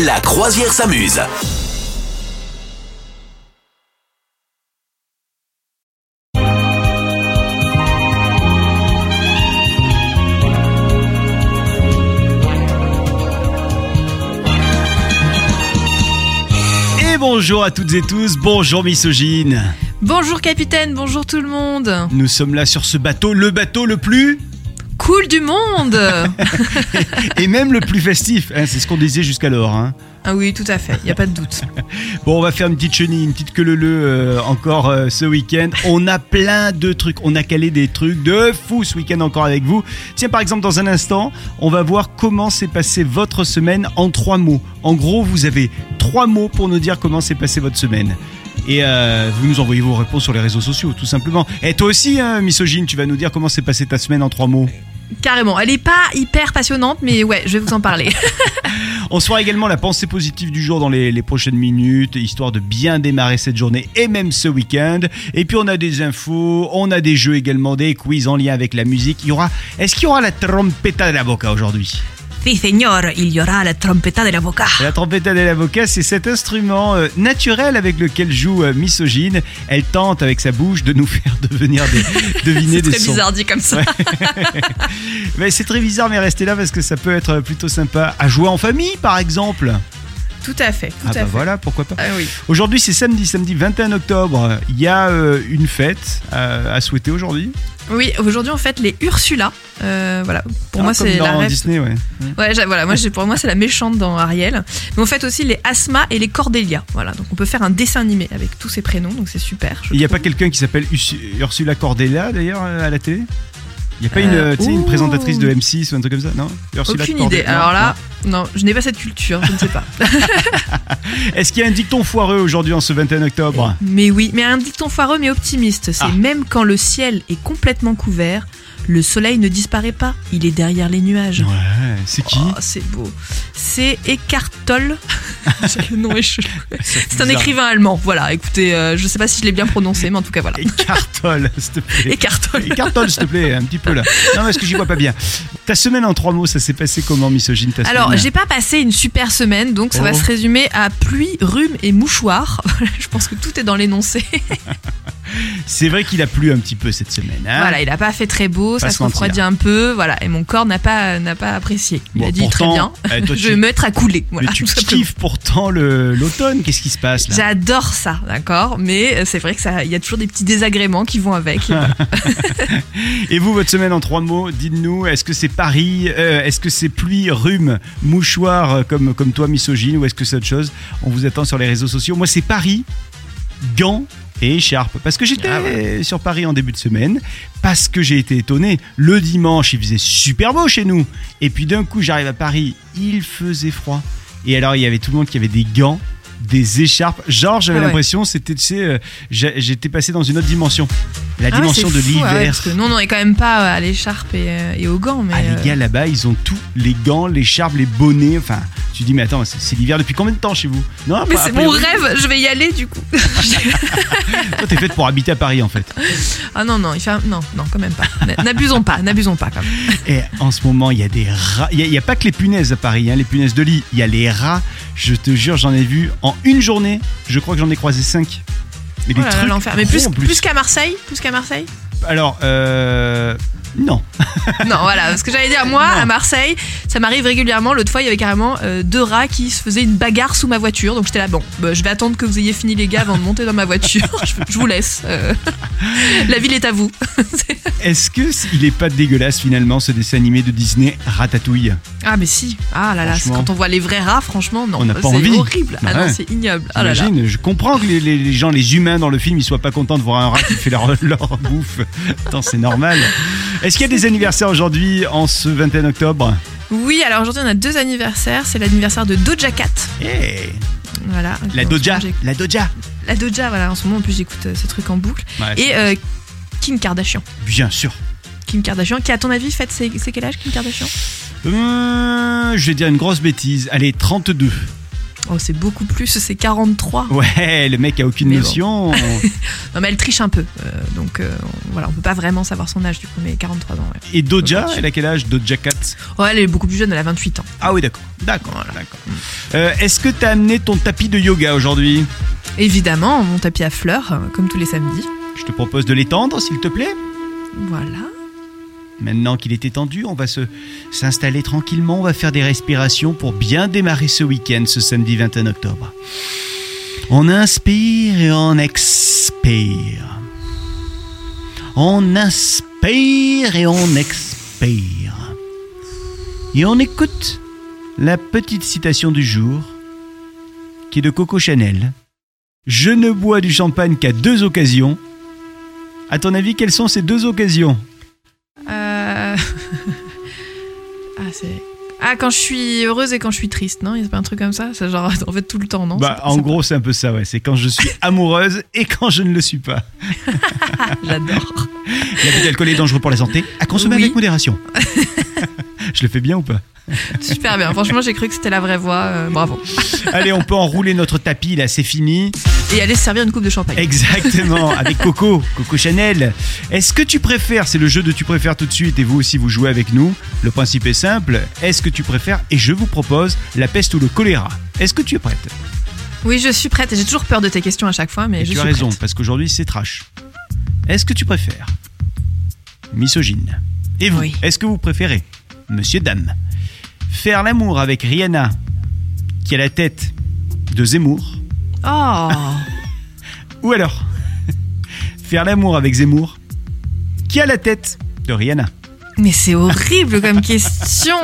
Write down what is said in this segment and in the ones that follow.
La croisière s'amuse. Et bonjour à toutes et tous, bonjour misogyne. Bonjour capitaine, bonjour tout le monde. Nous sommes là sur ce bateau, le bateau le plus Cool du monde. et même le plus festif, hein, c'est ce qu'on disait jusqu'alors. Hein. ah oui, tout à fait, il y a pas de doute. Bon, on va faire une petite chenille, une petite queue leu encore euh, ce week-end. On a plein de trucs, on a calé des trucs de fou ce week-end encore avec vous. Tiens, par exemple, dans un instant, on va voir comment s'est passée votre semaine en trois mots. En gros, vous avez trois mots pour nous dire comment s'est passée votre semaine. Et euh, vous nous envoyez vos réponses sur les réseaux sociaux, tout simplement. Et toi aussi, hein, misogyne, tu vas nous dire comment s'est passée ta semaine en trois mots. Carrément, elle est pas hyper passionnante, mais ouais, je vais vous en parler. On se fera également la pensée positive du jour dans les, les prochaines minutes, histoire de bien démarrer cette journée et même ce week-end. Et puis on a des infos, on a des jeux également, des quiz en lien avec la musique. Il y aura, est-ce qu'il y aura la trompeta de l'avocat aujourd'hui? Si, señor, il y aura la trompeta de l'avocat. La trompeta de l'avocat, c'est cet instrument euh, naturel avec lequel joue euh, Misogyne. Elle tente avec sa bouche de nous faire devenir des, deviner C'est des très sons. bizarre dit comme ça. Mais c'est très bizarre, mais restez là parce que ça peut être plutôt sympa à jouer en famille, par exemple. Tout à fait, tout ah à bah fait. voilà, pourquoi pas. Ah oui. Aujourd'hui, c'est samedi, samedi 21 octobre. Il y a euh, une fête euh, à souhaiter aujourd'hui. Oui, aujourd'hui on fête les Ursula. Euh, voilà, pour Ah, moi c'est la rêve. Disney, ouais. Ouais, j'a- voilà, moi pour moi c'est la méchante dans Ariel. Mais on fête aussi les Asma et les Cordelia. Voilà, donc on peut faire un dessin animé avec tous ces prénoms, donc c'est super. Il n'y a pas quelqu'un qui s'appelle Ursula Cordella d'ailleurs à la télé? Il n'y a pas une, Euh, une présentatrice de M6 ou un truc comme ça Non Ursula Aucune idée. non Alors là, non, je n'ai pas cette culture, je ne sais pas. Est-ce qu'il y a un dicton foireux aujourd'hui en ce 21 octobre? Mais oui, mais un dicton foireux mais optimiste. C'est Ah. même quand le ciel est complètement couvert, le soleil ne disparaît pas, il est derrière les nuages. Ouais, c'est qui Oh, c'est beau. C'est Eckhart Tolle. le nom est chelou. C'est un écrivain allemand. Voilà, écoutez, euh, je sais pas si je l'ai bien prononcé, mais en tout cas voilà. Écartole, s'il te plaît. Eckhart Tolle. Écartole, s'il te plaît, un petit peu là. Non, parce que j'y vois pas bien. Ta semaine en trois mots, ça s'est passé comment, misogyne ta Alors, j'ai pas passé une super semaine, donc ça Oh. va se résumer à pluie, rhume et mouchoir. je pense que tout est dans l'énoncé. C'est vrai qu'il a plu un petit peu cette semaine. Hein Voilà, il a pas fait très beau, Ça se refroidit un peu, voilà, et mon corps n'a pas n'a pas apprécié. Il Bon, a dit très bien. eh, toi, je tu- vais me mettre à couler. Voilà, Mais tu kiffes pourtant l'automne. Qu'est-ce qui se passe là? J'adore ça, d'accord, mais euh, c'est vrai que ça, il y a toujours des petits désagréments qui vont avec. Et vous, votre semaine en trois mots, dites-nous, est-ce que c'est Paris euh, Est-ce que c'est pluie, rhume, mouchoir euh, comme, comme toi, misogyne Ou est-ce que c'est autre chose? On vous attend sur les réseaux sociaux. Moi, c'est Paris, gants et écharpe. Parce que j'étais Ah sur Paris en début de semaine, parce que j'ai été étonné. Le dimanche, il faisait super beau chez nous. Et puis d'un coup, j'arrive à Paris, il faisait froid. Et alors, il y avait tout le monde qui avait des gants, des écharpes. Genre, j'avais Ah ouais. l'impression, c'était, tu sais, euh, j'étais passé dans une autre dimension. La Ah ouais, dimension de ah ouais, l'hiver. parce que nous, on quand même pas à l'écharpe et, euh, et aux gants, mais. Ah, euh, les gars là-bas, ils ont tout les gants, les charbes, les bonnets. Enfin, tu dis, mais attends, c'est l'hiver depuis combien de temps chez vous? Non, mais c'est a mon rêve, je vais y aller du coup. Toi, t'es faite pour habiter à Paris en fait. ah non, non, il fait un- non, non, quand même pas. N'abusons pas, n'abusons pas quand même. Et en ce moment, il y a des rats. Il n'y a, pas que les punaises à Paris, hein, les punaises de lit. Il y a les rats. Je te jure, j'en ai vu en une journée. Je crois que j'en ai croisé cinq. Mais Oh des là là, trucs. Mais plus, plus qu'à Marseille, plus qu'à Marseille? Alors, euh. Non. Non, voilà, parce que j'allais dire, moi, Non. à Marseille, ça m'arrive régulièrement. L'autre fois, il y avait carrément euh, deux rats qui se faisaient une bagarre sous ma voiture. Donc j'étais là, bon, bah, je vais attendre que vous ayez fini, les gars, avant de monter dans ma voiture. je, je vous laisse. euh. La ville est à vous. Est-ce que il est pas dégueulasse finalement ce dessin animé de Disney Ratatouille? Ah, mais si. Ah là là, quand on voit les vrais rats, franchement, non. On n'a pas c'est horrible. Ah Ouais. non, c'est ignoble. Ah là là. Je comprends que les, les- les gens, les humains dans le film, ils soient pas contents de voir un rat qui fait leur, leur bouffe. Attends, c'est normal. Est-ce qu'il y a des anniversaires aujourd'hui en ce 21 octobre Oui, alors aujourd'hui, on a deux anniversaires. C'est l'anniversaire de Doja Cat. Eh, Voilà. La Doja, la Doja. La Doja, voilà. En ce moment, en plus, j'écoute euh, ce truc en boucle. Ouais, Et euh, Kim Kardashian. Bien sûr. Kim Kardashian, qui à ton avis fête c'est c'est quel âge Kim Kardashian? Euh, je vais dire une grosse bêtise. Allez, 32. Oh, c'est beaucoup plus, c'est 43. Ouais, le mec a aucune Mais bon. notion. Non, mais elle triche un peu. euh, donc, euh, on- voilà, on peut pas vraiment savoir son âge, du coup, mais 43 ans, ouais. Et Doja, elle a quel âge Doja Cat? Oh, elle est beaucoup plus jeune, elle a 28 ans. Ah oui, d'accord. D'accord, d'accord. Euh, Est-ce que t'as amené ton tapis de yoga aujourd'hui? Évidemment, mon tapis à fleurs, comme tous les samedis. Je te propose de l'étendre, s'il te plaît. Voilà. Maintenant qu'il est étendu, on va se s'installer tranquillement, on va faire des respirations pour bien démarrer ce week-end, ce samedi 21 octobre. On inspire et on expire. On inspire et on expire. Et on écoute la petite citation du jour qui est de Coco Chanel. Je ne bois du champagne qu'à deux occasions. À ton avis, quelles sont ces deux occasions? C'est. Ah, quand je suis heureuse et quand je suis triste, non Il y a pas un truc comme ça? C'est genre, en fait, tout le temps, non? Bah, en gros, c'est un peu ça, ouais. C'est quand je suis amoureuse et quand je ne le suis pas. pas- J'adore. L'abus d'alcool est dangereux pour la santé. À consommer Oui. avec modération. je le fais bien ou pas Super bien. Franchement, j'ai cru que c'était la vraie voix. euh, bravo. Allez, on peut enrouler notre tapis, là, c'est fini. Et aller se servir une coupe de champagne. Exactement, avec Coco, Coco Chanel. Est-ce que tu préfères, c'est le jeu de tu préfères tout de suite et vous aussi vous jouez avec nous. Le principe est simple, est-ce que tu préfères et je vous propose la peste ou le choléra. Est-ce que tu es prête? Oui, je suis prête. J'ai toujours peur de tes questions à chaque fois, mais Et je tu suis as raison, prête. parce qu'aujourd'hui c'est trash. Est-ce que tu préfères misogyne? Et vous, Oui. est-ce que vous préférez, monsieur, dame, faire l'amour avec Rihanna, qui a la tête de Zemmour, Oh. Ou alors faire l'amour avec Zemmour, qui a la tête de Rihanna. Mais c'est horrible comme question.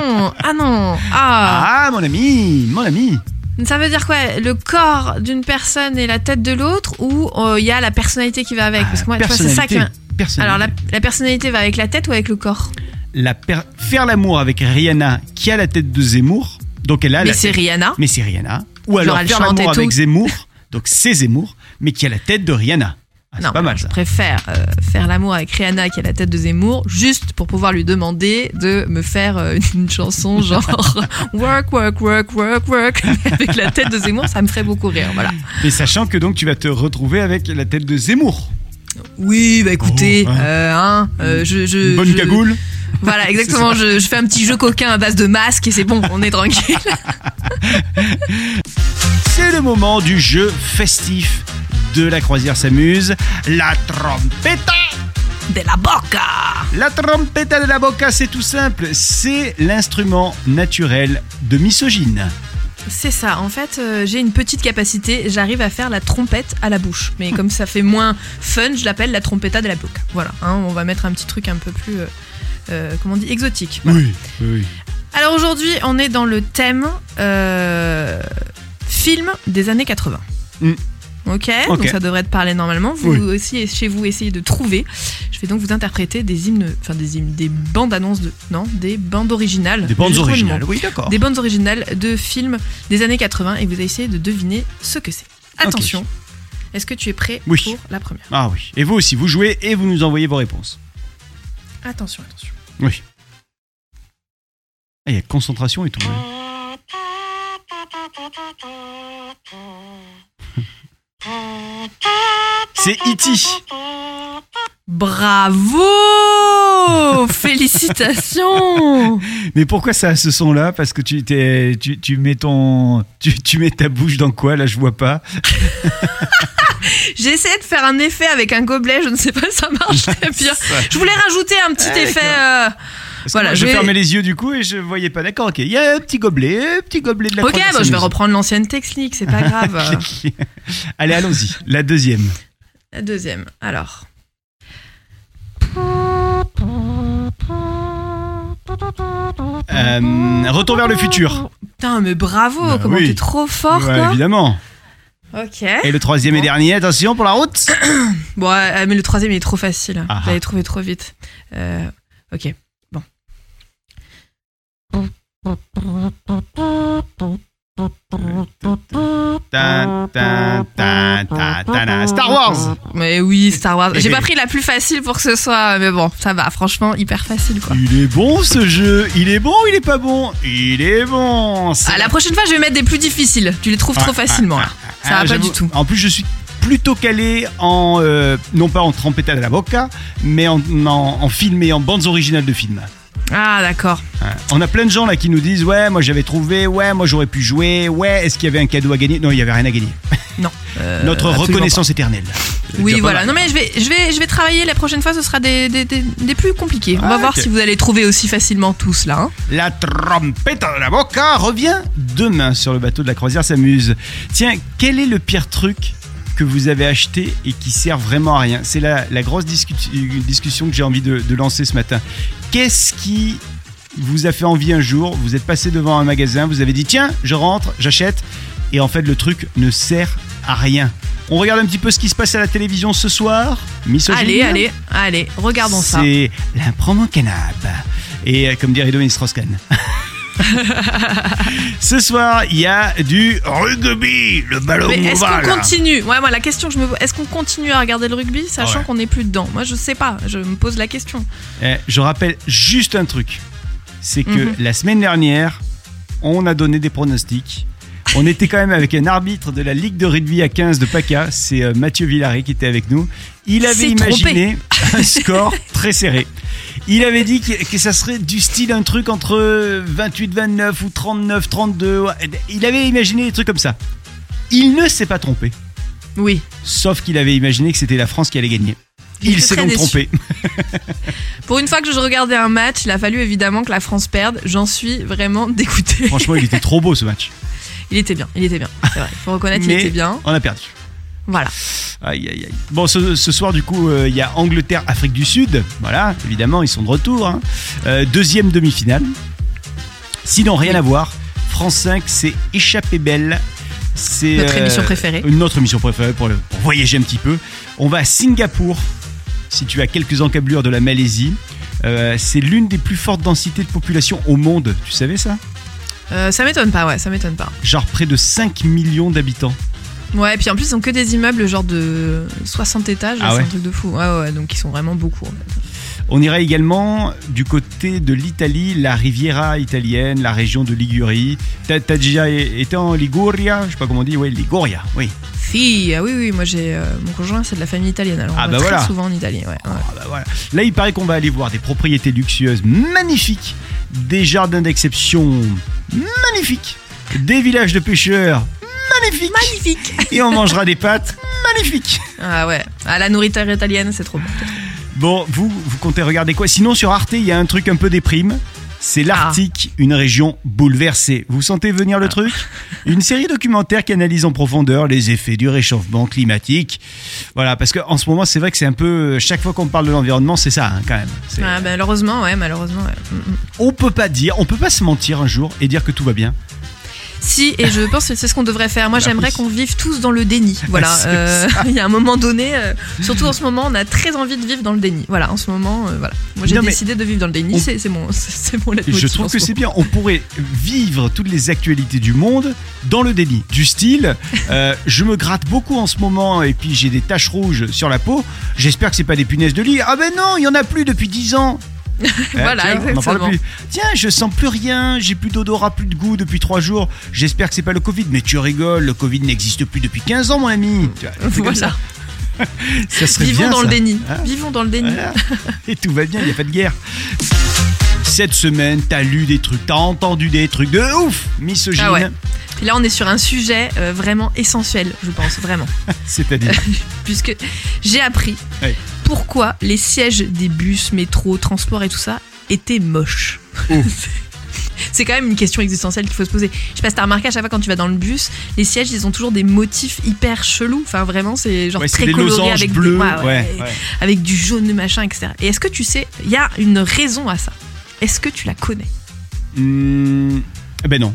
Ah non. Ah. Ah, mon ami, mon ami. Ça veut dire quoi? Le corps d'une personne et la tête de l'autre ou euh, il y a la personnalité qui va avec? Parce que moi, c'est ça qui Personnalité. Alors, la, la personnalité va avec la tête ou avec le corps? La per- faire l'amour avec Rihanna, qui a la tête de Zemmour, donc elle a Mais c'est tête- Rihanna. mais c'est Rihanna. Ou Genre, alors elle faire l'amour et avec Zemmour, donc c'est Zemmour, mais qui a la tête de Rihanna. Ah, c'est non, pas mal je ça. préfère euh, faire l'amour avec Rihanna qui a la tête de Zemmour, juste pour pouvoir lui demander de me faire euh, une chanson genre work, work, work, work, work avec la tête de Zemmour, ça me ferait beaucoup rire. Voilà. Mais sachant que donc tu vas te retrouver avec la tête de Zemmour. Oui, bah écoutez, Oh, hein. euh, hein, je, bonne je- cagoule. Voilà, exactement. Je, je fais un petit jeu coquin à base de masque et c'est bon, on est tranquille. C'est le moment du jeu festif de la croisière s'amuse. La trompetta De la boca. La trompetta de la boca, c'est tout simple. C'est l'instrument naturel de misogyne. C'est ça. En fait, euh, j'ai une petite capacité. J'arrive à faire la trompette à la bouche. Mais comme ça fait moins fun, je l'appelle la trompetta de la boca. Voilà. hein, on va mettre un petit truc un peu plus, euh, euh, comment on dit, exotique. Voilà. Oui, oui. Alors aujourd'hui, on est dans le thème euh, film des années 80. Mm. Ok, Ok. donc ça devrait te parler normalement. Vous Oui. aussi, chez vous, essayez de trouver. Je vais donc vous interpréter des hymnes, enfin des hymnes, des bandes annonces de, non, des bandes originales. Des bandes originales, oui, d'accord. Des bandes originales de films des années 80 et vous allez essayer de deviner ce que c'est. Attention, est-ce que tu es prêt Oui. pour la première? Ah oui. Et vous aussi, vous jouez et vous nous envoyez vos réponses. Attention, attention. Oui. Ah, Il y a concentration et tout. ouais. C'est E.T. Bravo Félicitations Mais pourquoi ça a ce son-là? Parce que tu, t'es- tu, tu mets ton, tu, tu mets ta bouche dans quoi? Là, je vois pas. J'ai essayé de faire un effet avec un gobelet, je ne sais pas si ça bien. Ça- Je voulais rajouter un petit Ah, effet. euh, Voilà, moi, je vais- fermais les yeux du coup et je voyais pas. D'accord, ok. Il y a un petit gobelet, un petit gobelet de la Ok, bon, je vais reprendre l'ancienne technique, c'est pas grave. Allez, allons-y. La deuxième. La deuxième, alors. Euh, retour vers le futur. Putain, mais bravo, Bah comment oui. t'es trop fort, Ouais, quoi. évidemment. Ok. Et le troisième et dernier, attention pour la route. Bon, euh, mais le troisième il est trop facile. Ah. Vous l'avez trouvé trop vite. Euh, ok, bon. Star Wars Mais oui, Star Wars. J'ai pas pris la plus facile pour que ce soit, mais bon, ça va, franchement, hyper facile quoi. Il est bon ce jeu Il est bon ou il est pas bon? Il est bon Ah, la prochaine fois, je vais mettre des plus difficiles. Tu les trouves trop facilement là. Ça Ah, va pas du tout. En plus, je suis plutôt calé en euh, non pas en trompetta de la boca, mais en, en, en film et en bandes originales de films. Ah, d'accord. Ouais. On a plein de gens là qui nous disent ouais moi j'avais trouvé ouais moi j'aurais pu jouer ouais est-ce qu'il y avait un cadeau à gagner? Non il y avait rien à gagner Non. euh, notre reconnaissance éternelle. Oui, voilà. mal. Non, mais je vais, je vais, je vais travailler. La prochaine fois, ce sera des, des, des, des plus compliqués. On Ah, va voir ok. si vous allez trouver aussi facilement tous là. hein. La trompetta de la boca revient demain sur le bateau de la croisière s'amuse. Tiens, quel est le pire truc que vous avez acheté et qui sert vraiment à rien? C'est la, la grosse discu- discussion que j'ai envie de, de lancer ce matin. Qu'est-ce qui vous a fait envie un jour Vous êtes passé devant un magasin, vous avez dit tiens, je rentre, j'achète, et en fait le truc ne sert à rien. On regarde un petit peu ce qui se passe à la télévision ce soir. Misogynie. Allez, allez, allez, regardons ça. C'est promo canap. Et euh, comme dirait Dominique Strauss-Kahn. Ce soir, il y a du rugby, le ballon Mais est-ce qu'on continue Ouais, moi la question que je me est-ce qu'on continue à regarder le rugby sachant Ah ouais. qu'on n'est plus dedans Moi je sais pas, je me pose la question. Eh, je rappelle juste un truc. C'est que Mhm. la semaine dernière, on a donné des pronostics. On était quand même avec un arbitre de la Ligue de rugby à 15 de PACA, c'est euh, Mathieu Villaret qui était avec nous. Il avait imaginé un score très serré. Il avait dit que, que ça serait du style un truc entre 28-29 ou 39-32. Il avait imaginé des trucs comme ça. Il ne s'est pas trompé. Oui. Sauf qu'il avait imaginé que c'était la France qui allait gagner. Il s'est donc déçu. trompé. Pour une fois que je regardais un match, il a fallu évidemment que la France perde. J'en suis vraiment dégoûtée. Franchement, il était trop beau ce match. Il était bien, il était bien. C'est vrai, faut reconnaître, il Mais était bien. on a perdu. Voilà. Aïe, aïe, aïe. Bon, ce, ce soir, du coup, euh, il y a Angleterre-Afrique du Sud. Voilà, évidemment, ils sont de retour. hein. Euh, deuxième demi-finale. Sinon, rien à voir. France 5, c'est Échappée Belle. C'est Notre euh, émission préférée. Notre émission préférée pour, le- pour voyager un petit peu. On va à Singapour, situé à quelques encablures de la Malaisie. C'est l'une des plus fortes densités de population au monde. Tu savais ça? Euh, ça m'étonne pas, ouais, ça m'étonne pas. Genre près de 5 millions d'habitants. Ouais, et puis en plus, ils ont que des immeubles genre de 60 étages, Ah c'est ouais un truc de fou. Ouais, ouais, ouais, donc ils sont vraiment beaucoup. en fait. On irait également du côté de l'Italie, la Riviera italienne, la région de Ligurie. T'as t'as déjà été en Liguria? Je sais pas comment on dit, oui, Liguria, oui. Si, ah oui, oui, moi j'ai. euh, mon conjoint, c'est de la famille italienne, alors Ah on bah va très souvent en Italie, ouais. ouais. Ah bah voilà. Là, il paraît qu'on va aller voir des propriétés luxueuses magnifiques, des jardins d'exception magnifiques, des villages de pêcheurs magnifiques, Magnifique et on mangera des pâtes magnifiques. Ah ouais, ah, la nourriture italienne, c'est trop bon. Bon, vous, vous comptez regarder quoi? Sinon, sur Arte, il y a un truc un peu déprime. C'est l'Arctique, une région bouleversée. Vous sentez venir le truc Une série documentaire qui analyse en profondeur les effets du réchauffement climatique. Voilà, parce qu'en ce moment, c'est vrai que c'est un peu. Chaque fois qu'on parle de l'environnement, c'est ça, hein, quand même. C'est- Ah, malheureusement, ouais, malheureusement, ouais. Mm, mm. On peut pas dire, on peut pas se mentir un jour et dire que tout va bien. Si, et je pense que c'est ce qu'on devrait faire. Moi, j'aimerais qu'on vive tous dans le déni. Voilà. Euh. Il y a un moment donné, euh, surtout en ce moment, on a très envie de vivre dans le déni. Voilà, en ce moment, euh, voilà. Moi, j'ai décidé de vivre dans le déni. on- C'est mon, c'est mon je trouve que c'est bien. On pourrait vivre toutes les actualités du monde dans le déni. Du style, je me gratte beaucoup en ce moment et puis j'ai des taches rouges sur la peau. J'espère que c'est pas des punaises de lit. Ah ben non, il y en a plus depuis 10 ans. Eh, Voilà, tu vois, on en parle exactement. plus. Tiens, je sens plus rien, j'ai plus d'odorat, plus de goût depuis 3 jours. J'espère que c'est pas le Covid. Mais tu rigoles, le Covid n'existe plus depuis 15 ans, mon ami. Tu vois, Voilà. ça. Ça serait Vivons bien, dans le ça. déni. Hein Vivons dans le déni. Voilà. Et tout va bien, il n'y a pas de guerre. Cette semaine, t'as lu des trucs, t'as entendu des trucs de ouf, misogyne. Ah ouais. Puis là, on est sur un sujet euh, vraiment essentiel, je pense, vraiment. C'est-à-dire. Puisque j'ai appris Ouais. pourquoi les sièges des bus, métro, transport et tout ça étaient moches. C'est quand même une question existentielle qu'il faut se poser. Je sais pas si t'as remarqué à chaque fois quand tu vas dans le bus, les sièges ils ont toujours des motifs hyper chelous. Enfin vraiment c'est genre Ouais, très coloré avec, ouais, ouais. avec du jaune machin etc. Et est-ce que tu sais, il y a une raison à ça? Est-ce que tu la connais eh ben non.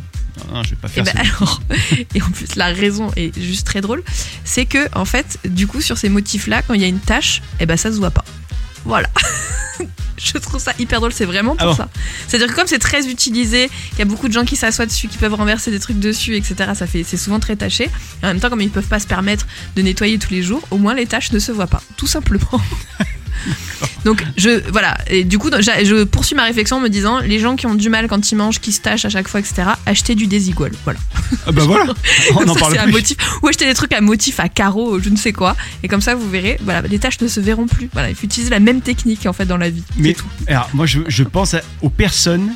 Non, je vais pas Et faire ben ça. alors, et en plus la raison est juste très drôle, c'est que en fait, du coup sur ces motifs là, quand il y a une tache, et ben ça se voit pas. Voilà. Je trouve ça hyper drôle, c'est vraiment pour Ah bon ça. C'est-à-dire que comme c'est très utilisé, qu'il y a beaucoup de gens qui s'assoient dessus, qui peuvent renverser des trucs dessus, etc. Ça fait, c'est souvent très taché. Et en même temps, comme ils peuvent pas se permettre de nettoyer tous les jours, au moins les taches ne se voient pas, tout simplement. Donc je voilà et du coup je poursuis ma réflexion en me disant les gens qui ont du mal quand ils mangent, qui se tachent à chaque fois, etc. Achetez du désigual, voilà. Ah bah voilà, on en ça, parle c'est un plus. motif. Ou acheter des trucs à motif, à carreaux, je ne sais quoi. Et comme ça, vous verrez, voilà, les tâches ne se verront plus. Voilà, il faut utiliser la même technique en fait dans la vie. Mais tout. alors, moi, je, je pense à- aux personnes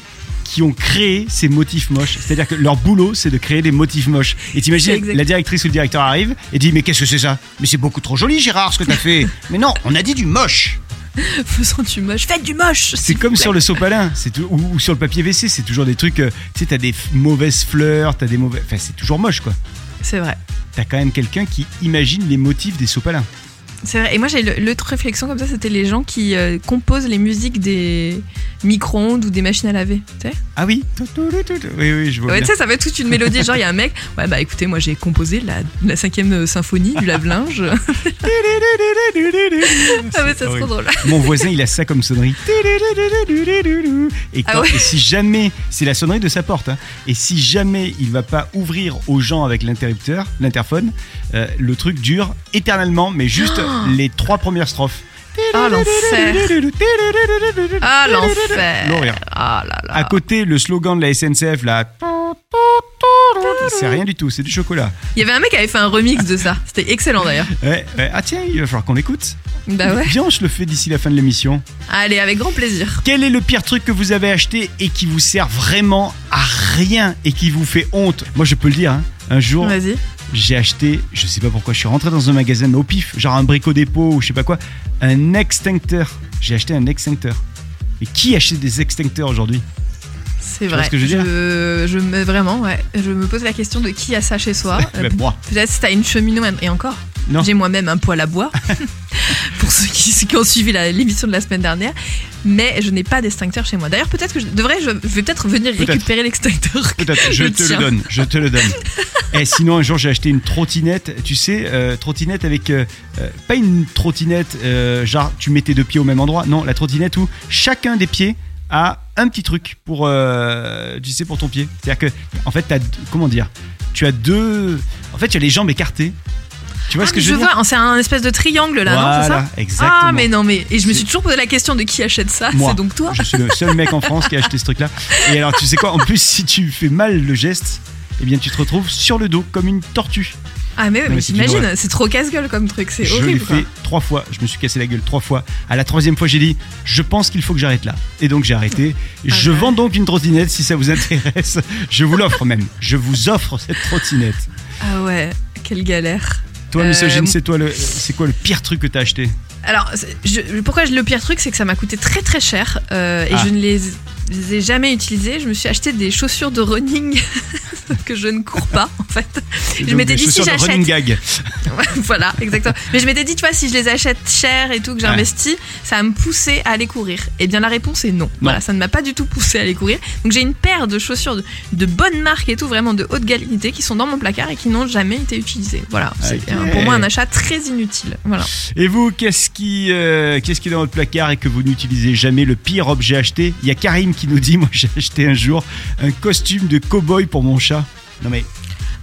qui ont créé ces motifs moches. C'est-à-dire que leur boulot, c'est de créer des motifs moches. Et t'imagines, la directrice ou le directeur arrive et dit Mais qu'est-ce que c'est ça? Mais c'est beaucoup trop joli, Gérard, ce que t'as fait. Mais non, on a dit du moche. Faisons du moche, faites du moche. C'est comme sur le sopalin tout- ou, ou sur le papier WC, c'est toujours des trucs. euh, tu sais, t'as des mauvaises fleurs, t'as des mauvais. Enfin, c'est toujours moche, quoi. C'est vrai. T'as quand même quelqu'un qui imagine les motifs des sopalins. C'est vrai. Et moi, j'ai l'autre réflexion comme ça, c'était les gens qui euh, composent les musiques des micro-ondes ou des machines à laver. Tu sais Ah oui Oui, oui, je vois. Ouais, tu sais, ça fait toute une mélodie. Genre, il y a un mec, ouais, bah écoutez, moi j'ai composé la, la cinquième symphonie du lave-linge. ah, ouais, c'est trop horrible. drôle. Mon voisin, il a ça comme sonnerie. Et, quand- Ah ouais et si jamais, c'est la sonnerie de sa porte, hein. et si jamais il va pas ouvrir aux gens avec l'interrupteur, l'interphone, euh, le truc dure éternellement, mais juste les trois premières strophes. Ah, l'enfer. Ah, l'enfer. Ah là là. À côté, le slogan de la SNCF, là. C'est rien du tout, c'est du chocolat. Il y avait un mec qui avait fait un remix de ça. C'était excellent d'ailleurs. Ouais, ouais. Ah tiens, il va falloir qu'on l'écoute. Bah ouais. Viens, je le fais d'ici la fin de l'émission. Allez, avec grand plaisir. Quel est le pire truc que vous avez acheté et qui vous sert vraiment à rien et qui vous fait honte? Moi, je peux le dire. hein. Un jour, Vas-y. J'ai acheté, je sais pas pourquoi, je suis rentré dans un magasin au pif, genre un brico dépôt ou je sais pas quoi, un extincteur. J'ai acheté un extincteur. Mais qui achète des extincteurs aujourd'hui? C'est vrai. ce que je je, je me vraiment, ouais. Je me pose la question de qui a ça chez soi. Euh, Moi. Peut-être si t'as une cheminée et encore. Non. J'ai moi-même un poêle à bois. pour ceux qui, ceux qui ont suivi l'émission de la semaine dernière. Mais je n'ai pas d'extincteur chez moi. D'ailleurs, peut-être que je devrais, je, vais peut-être venir récupérer l'extincteur. Peut-être, je te le donne, je te le donne. Et sinon, un jour, j'ai acheté une trottinette, tu sais, euh, trottinette avec, euh, euh, pas une trottinette, euh, genre tu mets tes deux pieds au même endroit, non, la trottinette où chacun des pieds a un petit truc pour, euh, tu sais, pour ton pied. C'est-à-dire que, en fait, t'as, comment dire, tu as deux, en fait, tu as les jambes écartées. Tu vois Ah, ce que je veux dire vois, c'est un espèce de triangle là, non C'est ça exactement. Ah, mais non, mais. Et je me suis toujours posé la question de qui achète ça. C'est donc toi Je suis le seul mec en France qui a acheté ce truc-là. Et alors, tu sais quoi En plus, si tu fais mal le geste, eh bien, tu te retrouves sur le dos comme une tortue. Ah, mais, Non, mais mais c'est trop casse-gueule comme truc, c'est Je l'ai horrible. fait trois fois. Je me suis cassé la gueule trois fois. À la troisième fois, j'ai dit Je pense qu'il faut que j'arrête là. Et donc, j'ai arrêté. je ouais. vends donc une trottinette si ça vous intéresse. Je vous l'offre même. Je vous offre cette trottinette. Ah ouais, quelle galère. Toi, Euh, misogyne, c'est toi le, c'est quoi le pire truc que t'as acheté? Alors, c'est- je- pourquoi le pire truc, c'est que ça m'a coûté très très cher euh, et Ah. je ne les, les ai jamais utilisées. Je me suis acheté des chaussures de running que je ne cours pas en fait. Je m'étais dit si j'achète. running gag. Voilà, exactement. Mais je m'étais dit, tu vois, si je les achète cher et tout, que j'investis, ça va me pousser à aller courir. Et bien la réponse est non. Voilà, ça ne m'a pas du tout poussé à aller courir. Donc j'ai une paire de chaussures de, de bonne marque et tout, vraiment de haute qualité, qui sont dans mon placard et qui n'ont jamais été utilisées. Voilà, c'est pour moi un achat très inutile. Voilà. Et vous, qu'est-ce qui, euh, qu'est-ce qui est dans votre placard et que vous n'utilisez jamais Le pire objet acheté? Il y a Karim qui nous dit Moi, j'ai acheté un jour un costume de cow-boy pour mon chat. Non, mais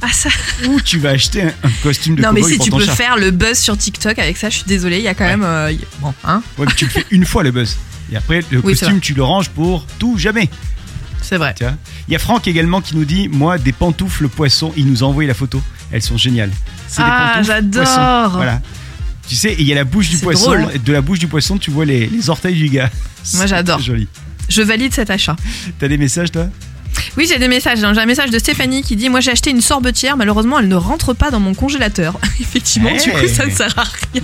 Ah ça. où tu vas acheter un, un costume de non mais si pour tu ton peux chat faire le buzz sur TikTok avec ça, je suis désolée, il y a quand Ouais. même euh, bon hein, Ouais, mais tu le fais une fois le buzz. Et après, le Oui, costume, tu le ranges pour tout jamais. c'est vrai. Il y a Franck également qui nous dit Moi, des pantoufles poissons. Il nous a envoyé la photo. Elles sont géniales. C'est des Ah, j'adore. Voilà. Tu sais, il y a la bouche du poisson. drôle. De la bouche du poisson, tu vois les, les orteils du gars. Moi, j'adore. Joli. Je valide cet achat. T'as des messages, toi? Oui, j'ai des messages. hein. J'ai un message de Stéphanie qui dit Moi, j'ai acheté une sorbetière. Malheureusement, elle ne rentre pas dans mon congélateur. Effectivement, du coup, ça ne sert à rien.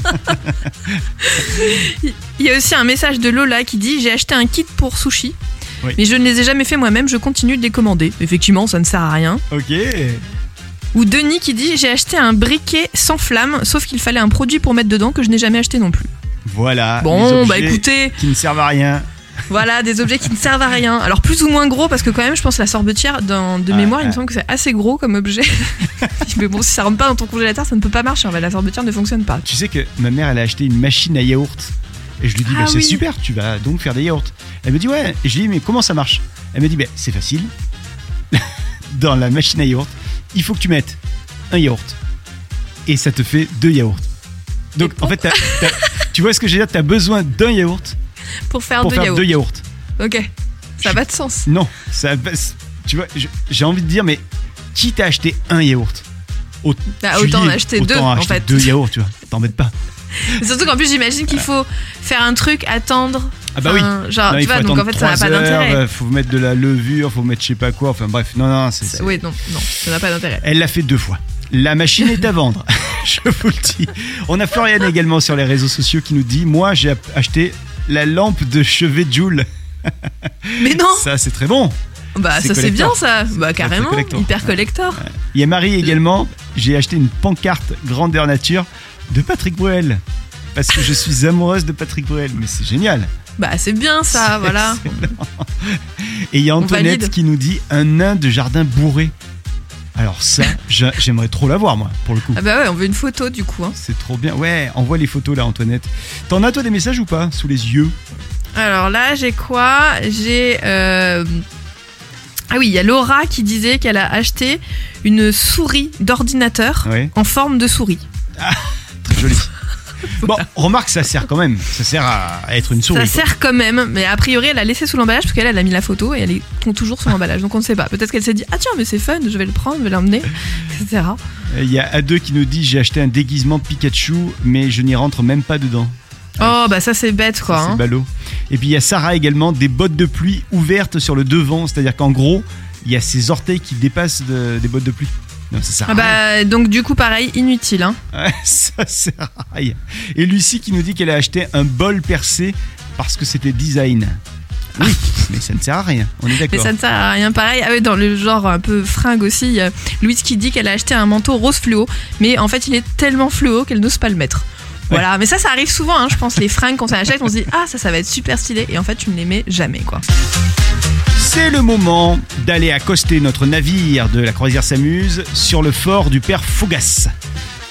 Il y a aussi un message de Lola qui dit J'ai acheté un kit pour sushi. Oui. Mais je ne les ai jamais fait moi-même, je continue de les commander. Effectivement, ça ne sert à rien. Ok. Ou Denis qui dit J'ai acheté un briquet sans flamme, sauf qu'il fallait un produit pour mettre dedans que je n'ai jamais acheté non plus. Voilà. Bon, bah écoutez, Qui ne servent à rien. Voilà, des objets qui ne servent à rien. Alors plus ou moins gros, parce que quand même, je pense que la sorbetière, dans, de Ah, mémoire, il me semble que c'est assez gros comme objet. Mais bon, si ça rentre pas dans ton congélateur, ça ne peut pas marcher. En fait, la sorbetière ne fonctionne pas. Tu sais que ma mère, elle a acheté une machine à yaourt. Et je lui dis, Ah bah, c'est super, tu vas donc faire des yaourts. Elle me dit, ouais. Et je lui dis, mais comment ça marche? Elle me dit, bah, c'est facile. Dans la machine à yaourt, il faut que tu mettes un yaourt. Et ça te fait deux yaourts. Donc, en fait, tu vois ce que veux dire? T'as besoin d'un yaourt Pour faire pour deux faire yaourts. deux yaourts. Ok. Ça va de sens. Non, ça, tu vois, j'ai envie de dire, mais qui t'a acheté un yaourt? Au- Bah, autant en acheter deux, autant en acheter fait. deux yaourts, tu vois. T'embêtes pas. Mais Surtout qu'en plus, j'imagine qu'il faut faire un truc, attendre. Ah bah oui. Genre, Non, tu vois, donc en fait, ça n'a pas d'intérêt. euh, Faut mettre de la levure, faut mettre je sais pas quoi. Enfin bref, non, non, c'est. Oui, non, non, ça n'a pas d'intérêt. Elle l'a fait deux fois. La machine est à vendre, je vous le dis. On a Florian également sur les réseaux sociaux qui nous dit Moi, j'ai acheté la lampe de chevet Joule. Mais non Ça, c'est très bon. Bah, ça c'est bien ça Bah, carrément, collector. hyper collector. Il y a Marie également. J'ai acheté une pancarte grandeur nature de Patrick Bruel. Parce que je suis amoureuse de Patrick Bruel. Mais c'est génial. Bah, c'est bien ça, voilà. Et il y a Antoinette qui nous dit un nain de jardin bourré. Alors ça, j'a- j'aimerais trop la voir moi, pour le coup. Ah bah ouais, on veut une photo du coup. hein. C'est trop bien. Ouais, envoie les photos là, Antoinette. T'en as toi des messages ou pas sous les yeux? Alors là, j'ai quoi? J'ai. euh, Ah oui, il y a Laura qui disait qu'elle a acheté une souris d'ordinateur Ouais, en forme de souris. très joli. Bon, remarque, ça sert quand même. Ça sert à être une souris. Ça sert quand même, mais a priori, elle a laissé sous l'emballage parce qu'elle elle a mis la photo et elle est toujours sur l'emballage. Donc on ne sait pas. Peut-être qu'elle s'est dit Ah tiens, mais c'est fun, je vais le prendre, je vais l'emmener, etc. Il y a A2 qui nous dit j'ai acheté un déguisement Pikachu, mais je n'y rentre même pas dedans. Oh bah ça c'est bête quoi. C'est hein. ballot. Et puis il y a Sarah également, des bottes de pluie ouvertes sur le devant, c'est-à-dire qu'en gros, il y a ses orteils qui dépassent de- des bottes de pluie. Non, ça sert à Ah bah donc du coup pareil, inutile. Hein. Ouais, ça sert à rien. Et Lucie qui nous dit qu'elle a acheté un bol percé parce que c'était design. Oui, mais ça ne sert à rien, on est Mais d'accord. ça ne sert à rien pareil. Ah oui, dans le genre un peu fringue aussi, Louise qui dit qu'elle a acheté un manteau rose fluo, mais en fait il est tellement fluo qu'elle n'ose pas le mettre. Voilà, mais ça, ça arrive souvent, hein, je pense. Les fringues, quand on achète, on se dit Ah, ça, ça va être super stylé. Et en fait, tu ne les mets jamais, quoi. C'est le moment d'aller accoster notre navire de la croisière s'amuse sur le fort du père Fougas.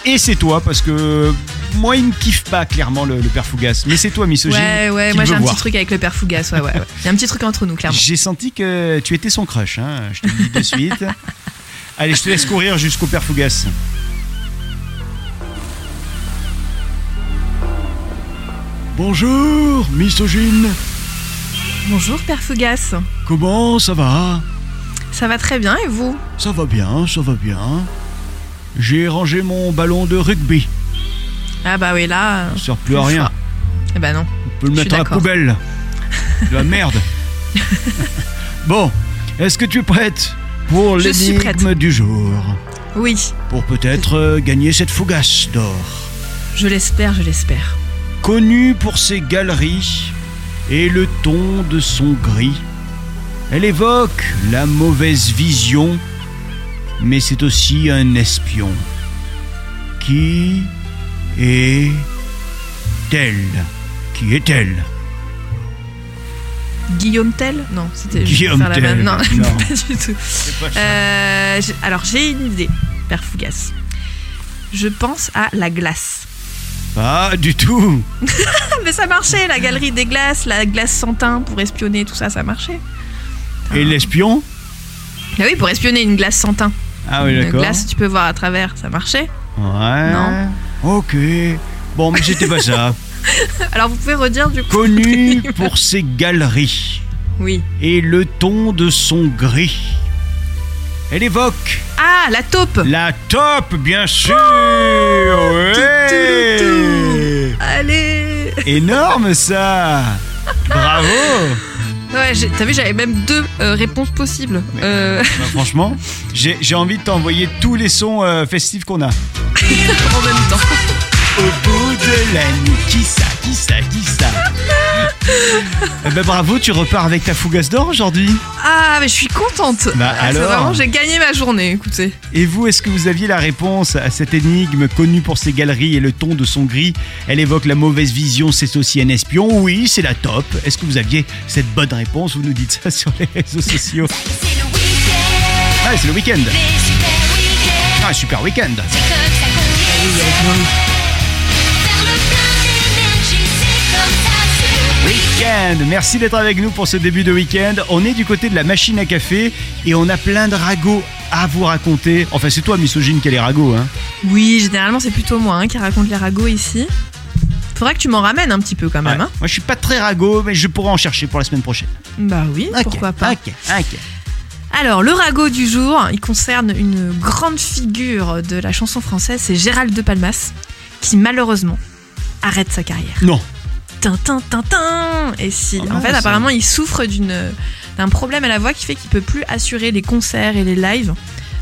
Et c'est toi, parce que moi, il me kiffe pas clairement le, le père Fougas, mais c'est toi, misogyne. Ouais, ouais, moi j'ai un petit truc avec le père Fougas. Ouais, ouais, ouais. Il y a un petit truc entre nous, clairement. J'ai senti que tu étais son crush, hein, je te le dis de suite. Allez, je te laisse courir jusqu'au père Fougas. Bonjour, misogyne. Bonjour, père Fougas. Comment ça va? Ça va très bien, et vous? Ça va bien, ça va bien. J'ai rangé mon ballon de rugby. Ah, bah oui, là. Ça sert plus à rien. Eh bah non. On peut le mettre à la poubelle. De la merde. bon, est-ce que tu es prête pour l'énigme du jour? Oui, Pour peut-être euh, gagner cette fougasse d'or. je l'espère, je l'espère. Connue pour ses galeries et le ton de son gris, elle évoque la mauvaise vision, mais c'est aussi un espion. Qui est-elle Qui est-elle Guillaume Tell Non, c'était Guillaume la Tell. Non, non. pas du tout. Euh, alors, j'ai une idée, père Fougas. Je pense à la glace. Pas du tout. Mais ça marchait, la galerie des glaces, la glace sans teint pour espionner, tout ça, ça marchait. Et l'espion Ah oui, pour espionner une glace sans teint. Ah oui, une d'accord. glace, tu peux voir à travers, ça marchait. Ouais. Non. Ok. Bon, mais c'était pas ça. Alors, vous pouvez redire du coup Connue pour ses galeries Oui. et le ton de son gris. Elle évoque Ah, la taupe la top, bien sûr. Ouais. Allez Énorme ça. Bravo. Ouais, t'as vu, j'avais même deux euh, réponses possibles. Euh, Bah, franchement, j'ai j'ai envie de t'envoyer tous les sons euh, festifs qu'on a. en même temps. Au bout de la nuit, qui ça, qui ça, qui ça Eh ben bravo, tu repars avec ta fougasse d'or aujourd'hui. Ah, mais je suis contente. Bah, Ah, alors Vraiment, j'ai gagné ma journée, écoutez. Et vous, est-ce que vous aviez la réponse à cette énigme connue pour ses galeries et le ton de son gris? Elle évoque la mauvaise vision, c'est aussi un espion. Oui, c'est la top. Est-ce que vous aviez cette bonne réponse? Vous nous dites ça sur les réseaux sociaux. C'est le week-end, Ah, c'est le week-end. Ah, super week-end. Week-end. Merci d'être avec nous pour ce début de week-end. On est du côté de la machine à café et on a plein de ragots à vous raconter. Enfin, c'est toi, misogyne, qui a les ragots. Hein. Oui, généralement c'est plutôt moi hein, qui raconte les ragots ici. Faudra que tu m'en ramènes un petit peu quand même. Ouais. hein. Moi, je suis pas très ragot, mais je pourrais en chercher pour la semaine prochaine. Bah oui, pourquoi pas. Ok, ok. Alors, le ragot du jour, il concerne une grande figure de la chanson française, c'est Gérald de Palmas, qui malheureusement arrête sa carrière. Non. Tintin, tintin. Et si, Oh en fait, apparemment, il souffre d'un problème à la voix qui fait qu'il peut plus assurer les concerts et les lives.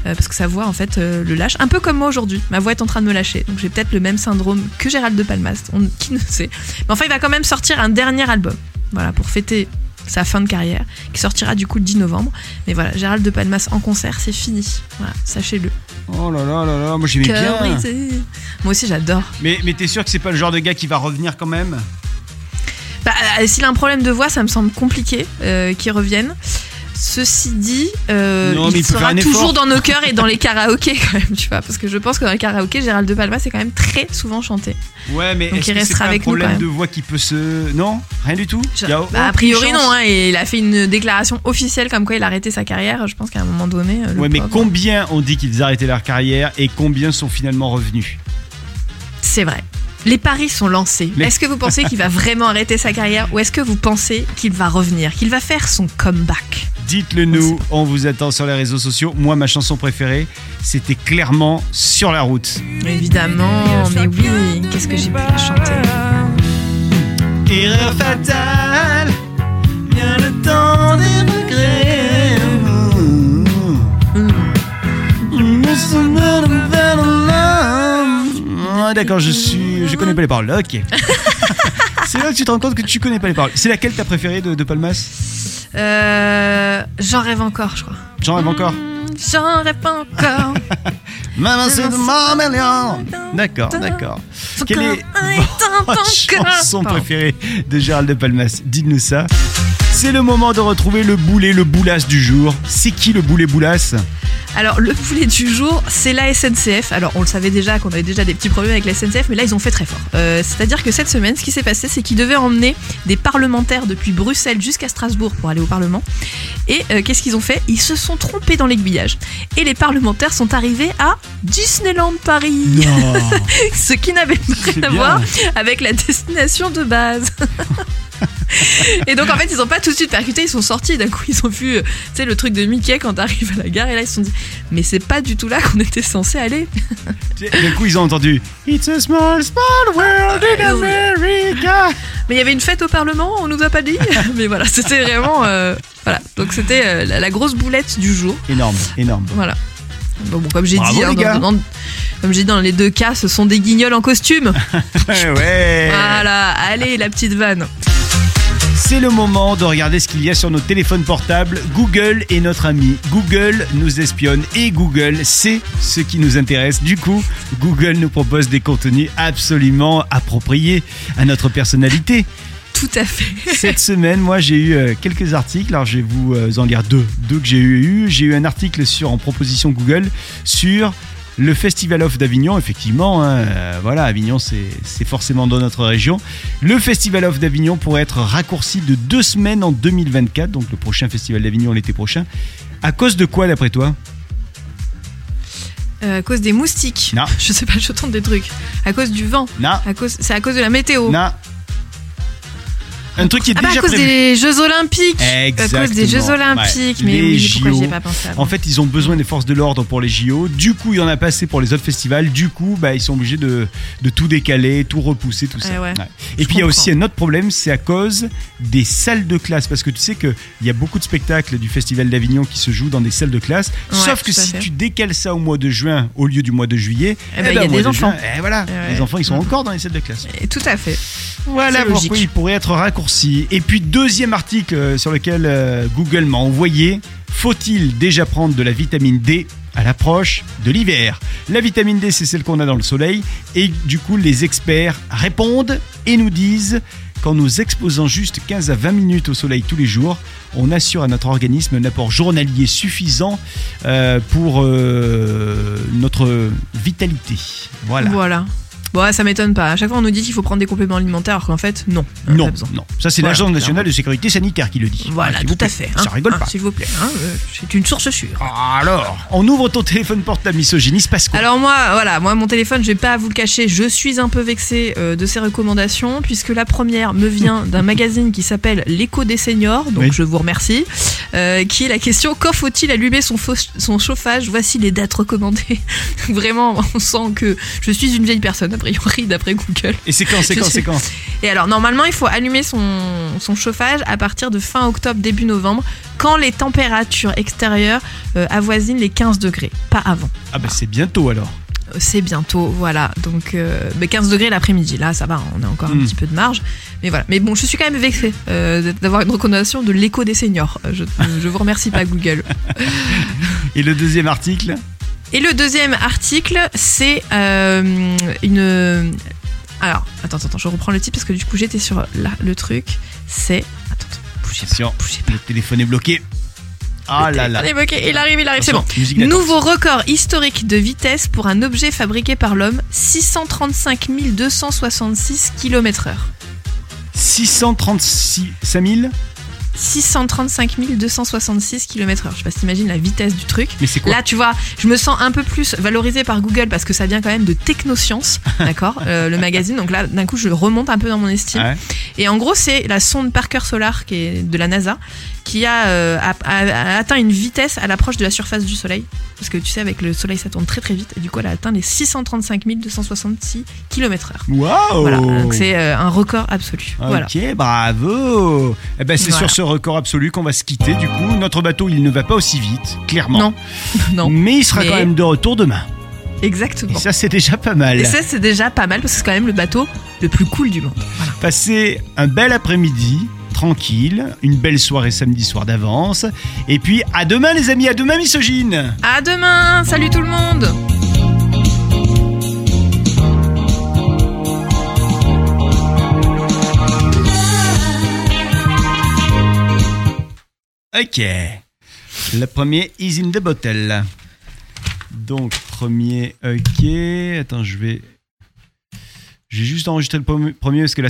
euh, parce que sa voix en fait euh, le lâche. Un peu comme moi aujourd'hui. Ma voix est en train de me lâcher. Donc j'ai peut-être le même syndrome que Gérald de Palmas. On, qui ne sait. Mais enfin il va quand même sortir un dernier album. Voilà pour fêter sa fin de carrière qui sortira du coup le 10 novembre. Mais voilà Gérald de Palmas en concert c'est fini. Voilà sachez-le. Oh là là là là, moi j'aimais bien. brisé. moi aussi j'adore. Mais, mais t'es sûr que c'est pas le genre de gars qui va revenir quand même? Bah, euh, s'il a un problème de voix, ça me semble compliqué euh, qu'il revienne. Ceci dit, euh, Non, il sera un toujours dans nos cœurs et dans les karaokés quand même, tu vois, parce que je pense que dans les karaokés, Gérald de Palma c'est quand même très souvent chanté. Ouais, mais Donc il restera pas un avec nous, problème quand même. de voix qui peut se... Non Rien du tout Je- Y a bah, a priori chance non, hein, et il a fait une déclaration officielle comme quoi il a arrêté sa carrière. Je pense qu'à un moment donné, euh, le Ouais, mais pauvre- combien ont dit qu'ils arrêtaient leur carrière et combien sont finalement revenus? C'est vrai. Les paris sont lancés. Les- Est-ce que vous pensez qu'il va vraiment arrêter sa carrière ou est-ce que vous pensez qu'il va revenir, qu'il va faire son comeback? Dites-le nous, on vous attend sur les réseaux sociaux. Moi, ma chanson préférée, c'était clairement Sur la route. Évidemment, mais oui, qu'est-ce que j'ai pu la chanter? Erreur fatale, bien le temps des regrets. Ah, D'accord, je suis, je connais pas les paroles. Ok. C'est là que tu te rends compte que tu connais pas les paroles. C'est laquelle ta préférée de, de Palmas? Euh, J'en rêve encore, je crois. J'en rêve encore? J'en rêve encore. Maman, c'est de mon D'accord, d'accord. Quelle est votre chanson préférée de Gérald de Palmas? Dites-nous ça. C'est le moment de retrouver le boulet, le boulasse du jour. C'est qui le boulet boulasse? Alors, le poulet du jour, c'est la SNCF. Alors, on le savait déjà qu'on avait déjà des petits problèmes avec la SNCF, mais là, ils ont fait très fort. Euh, C'est-à-dire que cette semaine, ce qui s'est passé, c'est qu'ils devaient emmener des parlementaires depuis Bruxelles jusqu'à Strasbourg pour aller au Parlement. Et euh, qu'est-ce qu'ils ont fait? Ils se sont trompés dans l'aiguillage. Et les parlementaires sont arrivés à Disneyland Paris. Ce qui n'avait rien à voir avec la destination de base. et donc en fait ils ont pas tout de suite percuté, ils sont sortis d'un coup ils ont vu euh, tu sais le truc de Mickey quand t'arrives à la gare et là ils se sont dit mais c'est pas du tout là qu'on était censé aller. D'un coup, ils ont entendu It's a small, small world in America. Mais il y avait une fête au Parlement, on nous a pas dit. mais voilà, c'était vraiment euh, voilà. Donc c'était euh, la, la grosse boulette du jour. Énorme, énorme. Voilà. Bon, bon, comme j'ai dit, hein, dans, dans- comme j'ai dit dans les deux cas, ce sont des guignols en costume. Ouais, ouais. Voilà, allez la petite vanne. C'est le moment de regarder ce qu'il y a sur nos téléphones portables. Google est notre ami. Google nous espionne et Google sait ce qui nous intéresse. Du coup, Google nous propose des contenus absolument appropriés à notre personnalité. Tout à fait. Cette semaine, moi, j'ai eu euh, quelques articles. Alors, je vais vous euh, en lire deux. Deux que j'ai eu. J'ai eu un article sur en proposition Google sur le Festival of d'Avignon. Effectivement, hein, euh, voilà, Avignon, c'est c'est forcément dans notre région. Le Festival of d'Avignon pourrait être raccourci de deux semaines en 2024, donc le prochain Festival d'Avignon l'été prochain. À cause de quoi, d'après toi? Euh, à cause des moustiques. Non. Je sais pas, je tente des trucs. À cause du vent. Non, À cause, c'est à cause de la météo. non. Un truc qui est Ah bah à déjà cause prévu. des Jeux Olympiques. À cause des Jeux Exactement. Olympiques. Ouais. Mais Les oui, pourquoi j'y ai JO. pas pensé avant En fait, ils ont besoin des forces de l'ordre pour les JO. Du coup, il y en a pas assez pour les autres festivals. Du coup, bah, ils sont obligés de, de tout décaler, tout repousser, tout ça. Eh ouais. Et puis, il y a aussi un autre problème, c'est à cause des salles de classe. Parce que tu sais qu'il y a beaucoup de spectacles du Festival d'Avignon qui se jouent dans des salles de classe. Sauf que à si fait. tu décales ça au mois de juin au lieu du mois de juillet, Eh ben, il y a des de enfants. juin, eh, voilà, les enfants, ils sont encore dans les salles de classe. Et Tout à fait. Voilà pourquoi logique. il pourrait être Et puis deuxième article euh, sur lequel euh, Google m'a envoyé, faut-il déjà prendre de la vitamine D à l'approche de l'hiver? La vitamine D, c'est celle qu'on a dans le soleil. Et du coup, les experts répondent et nous disent qu'en nous exposant juste 15 à 20 minutes au soleil tous les jours, on assure à notre organisme un apport journalier suffisant euh, pour notre vitalité. Voilà. Voilà. Bon, ouais, ça m'étonne pas. À chaque fois, on nous dit qu'il faut prendre des compléments alimentaires, alors qu'en fait, non. on en a Non, non. Ça, c'est Voilà, l'Agence nationale de sécurité sanitaire qui le dit. Voilà, Ah, tout à fait. hein. Ça rigole Hein, pas. S'il vous plaît. hein, euh, c'est une source sûre. Alors, on ouvre ton téléphone portable se passe quoi Alors moi, voilà, moi mon téléphone, je vais pas vous le cacher, je suis un peu vexée euh, de ces recommandations puisque la première me vient d'un magazine qui s'appelle L'écho des seniors, donc Oui. je vous remercie, euh, qui est la question quand faut-il allumer son, son chauffage? Voici les dates recommandées. Vraiment, on sent que je suis une vieille personne a priori d'après Google. Et c'est quand, c'est quand, c'est quand? Et alors normalement, il faut allumer son, son chauffage à partir de fin octobre début novembre quand les températures extérieures euh, avoisinent les 15 degrés, pas avant. Ah bah c'est bientôt alors. C'est bientôt, voilà. Donc, euh, mais 15 degrés l'après-midi, là, ça va, on a encore un Mm. petit peu de marge. Mais voilà. Mais bon, je suis quand même vexée euh, d'avoir une recommandation de l'écho des seniors. Je, je vous remercie pas, Google. Et le deuxième article? Et le deuxième article, c'est euh, une. Alors, attends, attends, je reprends le titre parce que du coup, j'étais sur la- le truc. C'est. Attends, attends, bougez pas, Attention, bougez pas. le téléphone est bloqué. Ah là là. Il arrive, il arrive, c'est bon. Nouveau record historique de vitesse pour un objet fabriqué par l'homme 635 266 km/h. 636 5000 635 266 km/h. Je sais pas si t'imagines la vitesse du truc. Mais c'est quoi Là, tu vois, je me sens un peu plus valorisée par Google parce que ça vient quand même de Technoscience, d'accord, euh, le magazine. Donc là, d'un coup, je remonte un peu dans mon estime. Ouais. Et en gros, c'est la sonde Parker Solar qui est de la NASA qui a, euh, a- atteint une vitesse à l'approche de la surface du Soleil. Parce que tu sais, avec le Soleil, ça tourne très très vite. Et du coup, elle a atteint les 635 266 km/h. Waouh Voilà, donc c'est euh, un record absolu. Voilà. Ok, bravo. Eh ben c'est Voilà. sur ce record absolu qu'on va se quitter. Du coup, notre bateau, il ne va pas aussi vite, clairement. Non, non, Mais il sera Mais- quand même de retour demain. Et exactement. ça, c'est déjà pas mal. Et ça, c'est déjà pas mal parce que c'est quand même le bateau le plus cool du monde. Voilà. Passez un bel après-midi, tranquille, une belle soirée samedi soir d'avance. Et puis, à demain, les amis, à demain, misogyne. À demain Salut tout le monde Ok. Le premier is in the bottle. Donc, premier, ok. Attends, je vais. J'ai juste enregistré le premier- premier parce que la